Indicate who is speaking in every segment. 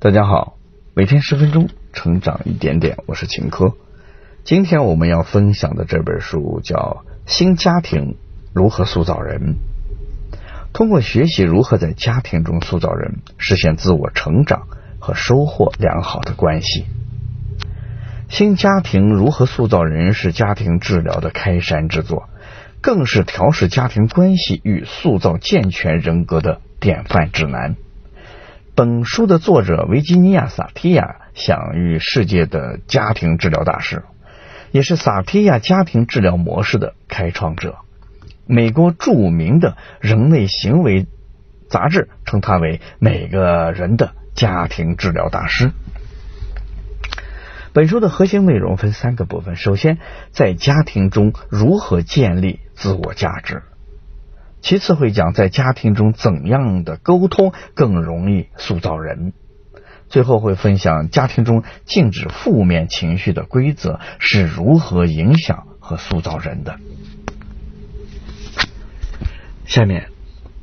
Speaker 1: 大家好，每天十分钟，成长一点点，我是秦科。今天我们要分享的这本书叫《新家庭如何塑造人》，通过学习如何在家庭中塑造人，实现自我成长和收获良好的关系。新家庭如何塑造人是家庭治疗的开山之作，更是调试家庭关系与塑造健全人格的典范指南。本书的作者维吉尼亚·萨提亚享誉世界的家庭治疗大师，也是萨提亚家庭治疗模式的开创者。美国著名的人类行为杂志称他为每个人的家庭治疗大师。本书的核心内容分三个部分：首先，在家庭中如何建立自我价值。其次会讲在家庭中怎样的沟通更容易塑造人，最后会分享家庭中禁止负面情绪的规则是如何影响和塑造人的。下面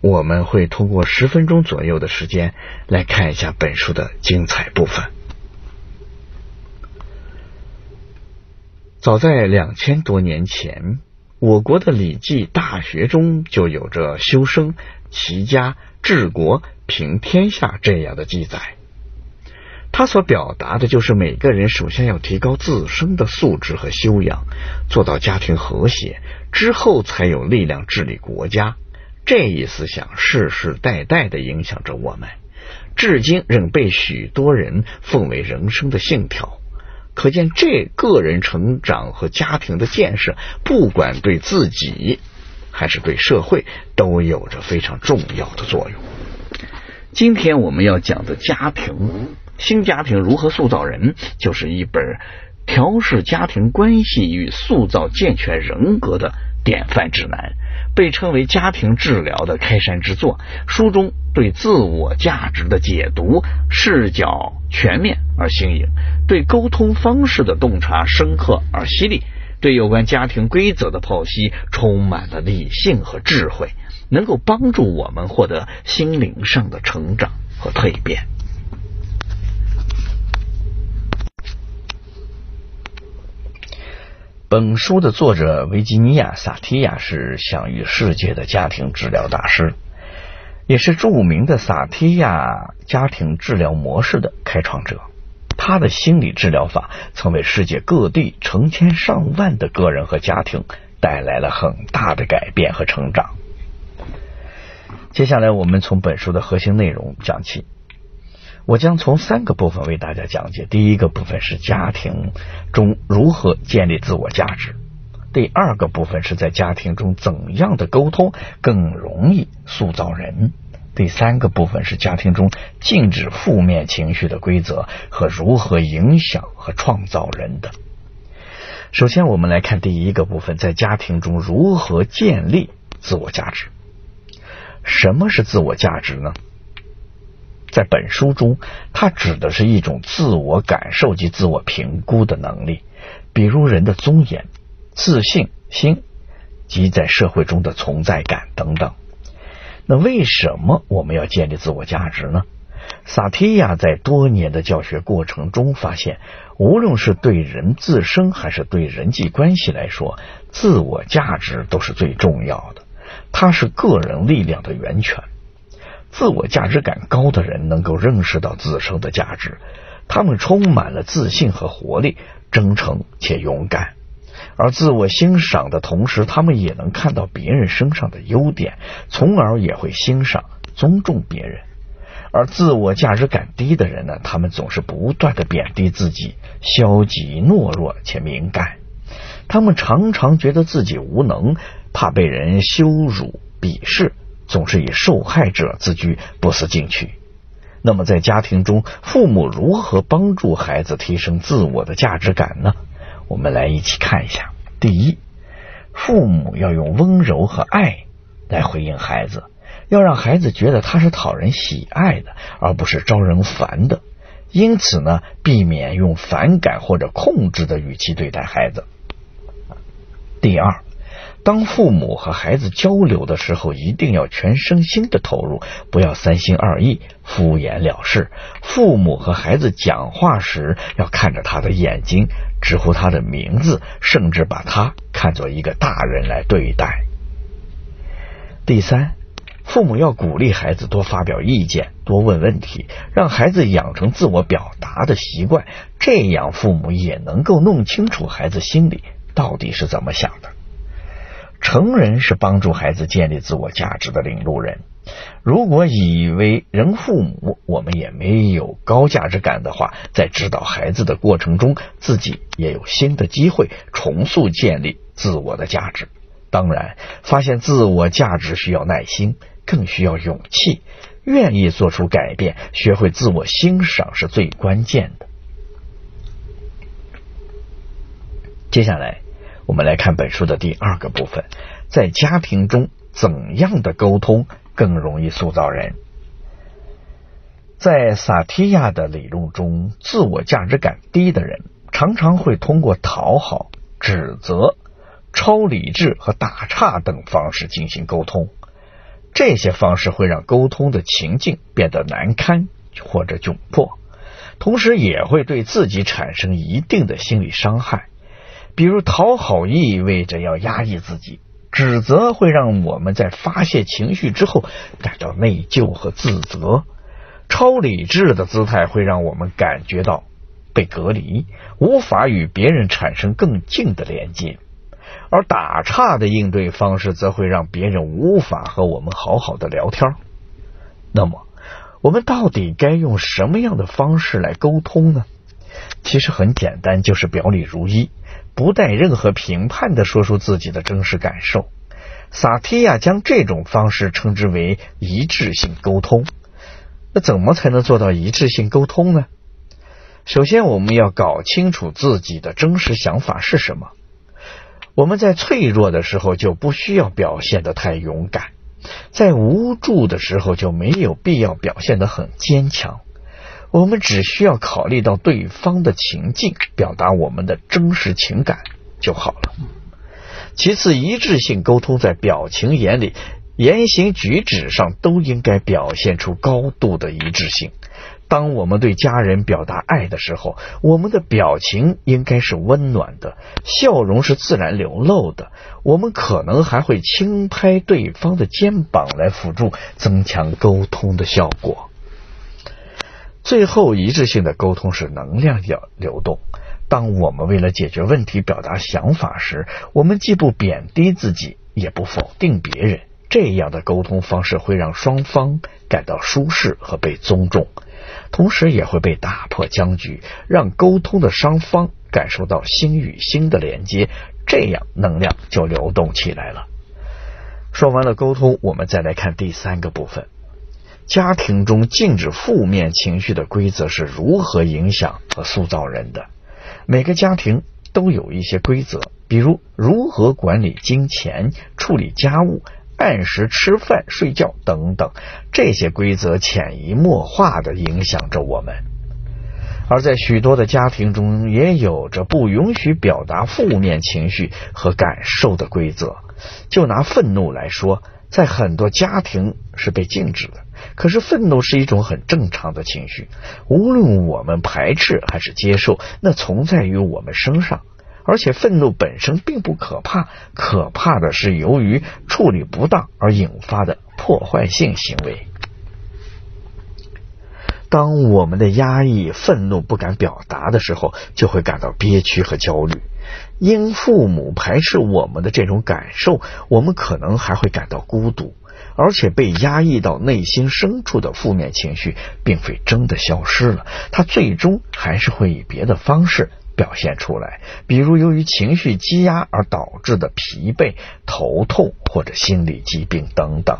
Speaker 1: 我们会通过十分钟左右的时间来看一下本书的精彩部分。早在两千多年前。我国的《礼记·大学》中就有着修身、齐家、治国、平天下这样的记载。它所表达的就是每个人首先要提高自身的素质和修养，做到家庭和谐之后，才有力量治理国家。这一思想世世代代的影响着我们，至今仍被许多人奉为人生的信条。可见，这个人成长和家庭的建设，不管对自己还是对社会，都有着非常重要的作用。今天我们要讲的家庭，新家庭如何塑造人，就是一本调试家庭关系与塑造健全人格的典范指南。被称为家庭治疗的开山之作，书中对自我价值的解读视角全面而新颖，对沟通方式的洞察深刻而犀利，对有关家庭规则的剖析充满了理性和智慧，能够帮助我们获得心灵上的成长和蜕变。本书的作者维吉尼亚·萨提亚是享誉世界的家庭治疗大师，也是著名的萨提亚家庭治疗模式的开创者。他的心理治疗法曾为世界各地成千上万的个人和家庭带来了很大的改变和成长。接下来，我们从本书的核心内容讲起。我将从三个部分为大家讲解。第一个部分是家庭中如何建立自我价值；第二个部分是在家庭中怎样的沟通更容易塑造人；第三个部分是家庭中禁止负面情绪的规则和如何影响和创造人的。首先，我们来看第一个部分，在家庭中如何建立自我价值。什么是自我价值呢？在本书中，它指的是一种自我感受及自我评估的能力，比如人的尊严、自信心及在社会中的存在感等等。那为什么我们要建立自我价值呢？萨提亚在多年的教学过程中发现，无论是对人自身还是对人际关系来说，自我价值都是最重要的，它是个人力量的源泉。自我价值感高的人能够认识到自身的价值，他们充满了自信和活力，真诚且勇敢。而自我欣赏的同时，他们也能看到别人身上的优点，从而也会欣赏、尊重别人。而自我价值感低的人呢，他们总是不断的贬低自己，消极、懦弱且敏感。他们常常觉得自己无能，怕被人羞辱、鄙视。总是以受害者自居，不思进取。那么，在家庭中，父母如何帮助孩子提升自我的价值感呢？我们来一起看一下。第一，父母要用温柔和爱来回应孩子，要让孩子觉得他是讨人喜爱的，而不是招人烦的。因此呢，避免用反感或者控制的语气对待孩子。第二。当父母和孩子交流的时候，一定要全身心的投入，不要三心二意、敷衍了事。父母和孩子讲话时，要看着他的眼睛，直呼他的名字，甚至把他看作一个大人来对待。第三，父母要鼓励孩子多发表意见，多问问题，让孩子养成自我表达的习惯，这样父母也能够弄清楚孩子心里到底是怎么想的。成人是帮助孩子建立自我价值的领路人。如果以为人父母我们也没有高价值感的话，在指导孩子的过程中，自己也有新的机会重塑建立自我的价值。当然，发现自我价值需要耐心，更需要勇气，愿意做出改变，学会自我欣赏是最关键的。接下来。我们来看本书的第二个部分，在家庭中怎样的沟通更容易塑造人？在萨提亚的理论中，自我价值感低的人常常会通过讨好、指责、超理智和打岔等方式进行沟通。这些方式会让沟通的情境变得难堪或者窘迫，同时也会对自己产生一定的心理伤害。比如讨好意味着要压抑自己，指责会让我们在发泄情绪之后感到内疚和自责，超理智的姿态会让我们感觉到被隔离，无法与别人产生更近的连接，而打岔的应对方式则会让别人无法和我们好好的聊天。那么，我们到底该用什么样的方式来沟通呢？其实很简单，就是表里如一。不带任何评判的说出自己的真实感受，萨提亚将这种方式称之为一致性沟通。那怎么才能做到一致性沟通呢？首先，我们要搞清楚自己的真实想法是什么。我们在脆弱的时候就不需要表现的太勇敢，在无助的时候就没有必要表现的很坚强。我们只需要考虑到对方的情境，表达我们的真实情感就好了。其次，一致性沟通在表情、眼里、言行举止上都应该表现出高度的一致性。当我们对家人表达爱的时候，我们的表情应该是温暖的，笑容是自然流露的。我们可能还会轻拍对方的肩膀来辅助增强沟通的效果。最后一致性的沟通是能量要流动。当我们为了解决问题表达想法时，我们既不贬低自己，也不否定别人。这样的沟通方式会让双方感到舒适和被尊重，同时也会被打破僵局，让沟通的双方感受到心与心的连接，这样能量就流动起来了。说完了沟通，我们再来看第三个部分。家庭中禁止负面情绪的规则是如何影响和塑造人的？每个家庭都有一些规则，比如如何管理金钱、处理家务、按时吃饭、睡觉等等。这些规则潜移默化的影响着我们。而在许多的家庭中，也有着不允许表达负面情绪和感受的规则。就拿愤怒来说。在很多家庭是被禁止的，可是愤怒是一种很正常的情绪，无论我们排斥还是接受，那存在于我们身上，而且愤怒本身并不可怕，可怕的是由于处理不当而引发的破坏性行为。当我们的压抑、愤怒不敢表达的时候，就会感到憋屈和焦虑。因父母排斥我们的这种感受，我们可能还会感到孤独，而且被压抑到内心深处的负面情绪，并非真的消失了，它最终还是会以别的方式表现出来，比如由于情绪积压而导致的疲惫、头痛或者心理疾病等等。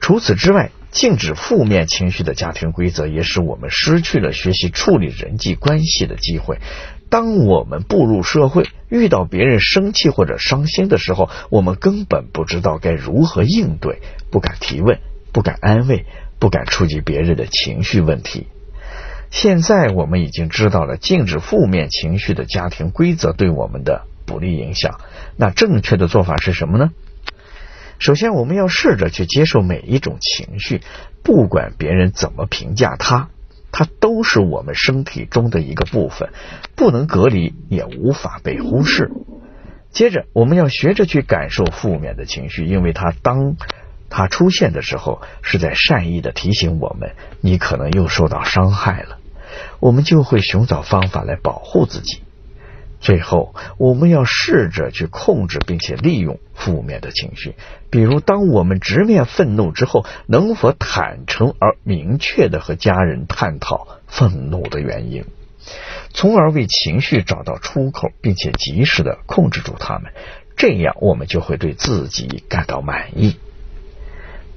Speaker 1: 除此之外，禁止负面情绪的家庭规则也使我们失去了学习处理人际关系的机会。当我们步入社会，遇到别人生气或者伤心的时候，我们根本不知道该如何应对，不敢提问，不敢安慰，不敢触及别人的情绪问题。现在我们已经知道了禁止负面情绪的家庭规则对我们的不利影响。那正确的做法是什么呢？首先，我们要试着去接受每一种情绪，不管别人怎么评价它，它都是我们身体中的一个部分，不能隔离，也无法被忽视。接着，我们要学着去感受负面的情绪，因为它当它出现的时候，是在善意的提醒我们，你可能又受到伤害了，我们就会寻找方法来保护自己。最后，我们要试着去控制并且利用负面的情绪。比如，当我们直面愤怒之后，能否坦诚而明确的和家人探讨愤怒的原因，从而为情绪找到出口，并且及时的控制住他们。这样，我们就会对自己感到满意。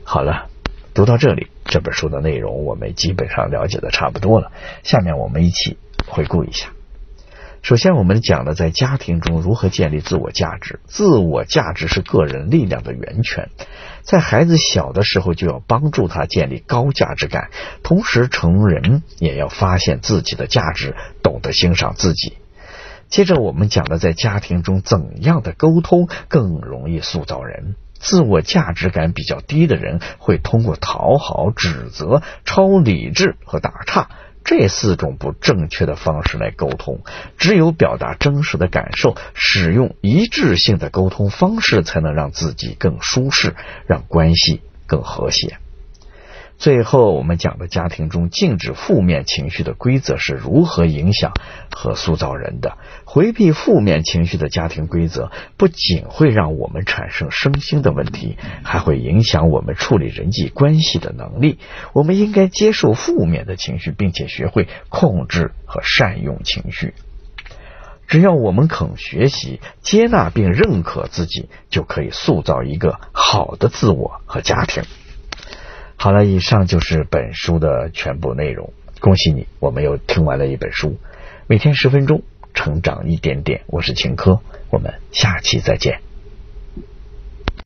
Speaker 1: 好了，读到这里，这本书的内容我们基本上了解的差不多了。下面我们一起回顾一下。首先，我们讲了在家庭中如何建立自我价值。自我价值是个人力量的源泉，在孩子小的时候就要帮助他建立高价值感，同时成人也要发现自己的价值，懂得欣赏自己。接着，我们讲了在家庭中怎样的沟通更容易塑造人。自我价值感比较低的人会通过讨好、指责、超理智和打岔。这四种不正确的方式来沟通，只有表达真实的感受，使用一致性的沟通方式，才能让自己更舒适，让关系更和谐。最后，我们讲的家庭中禁止负面情绪的规则是如何影响和塑造人的。回避负面情绪的家庭规则，不仅会让我们产生身心的问题，还会影响我们处理人际关系的能力。我们应该接受负面的情绪，并且学会控制和善用情绪。只要我们肯学习、接纳并认可自己，就可以塑造一个好的自我和家庭。好了，以上就是本书的全部内容。恭喜你，我们又听完了一本书。每天十分钟，成长一点点。我是秦科，我们下期再见。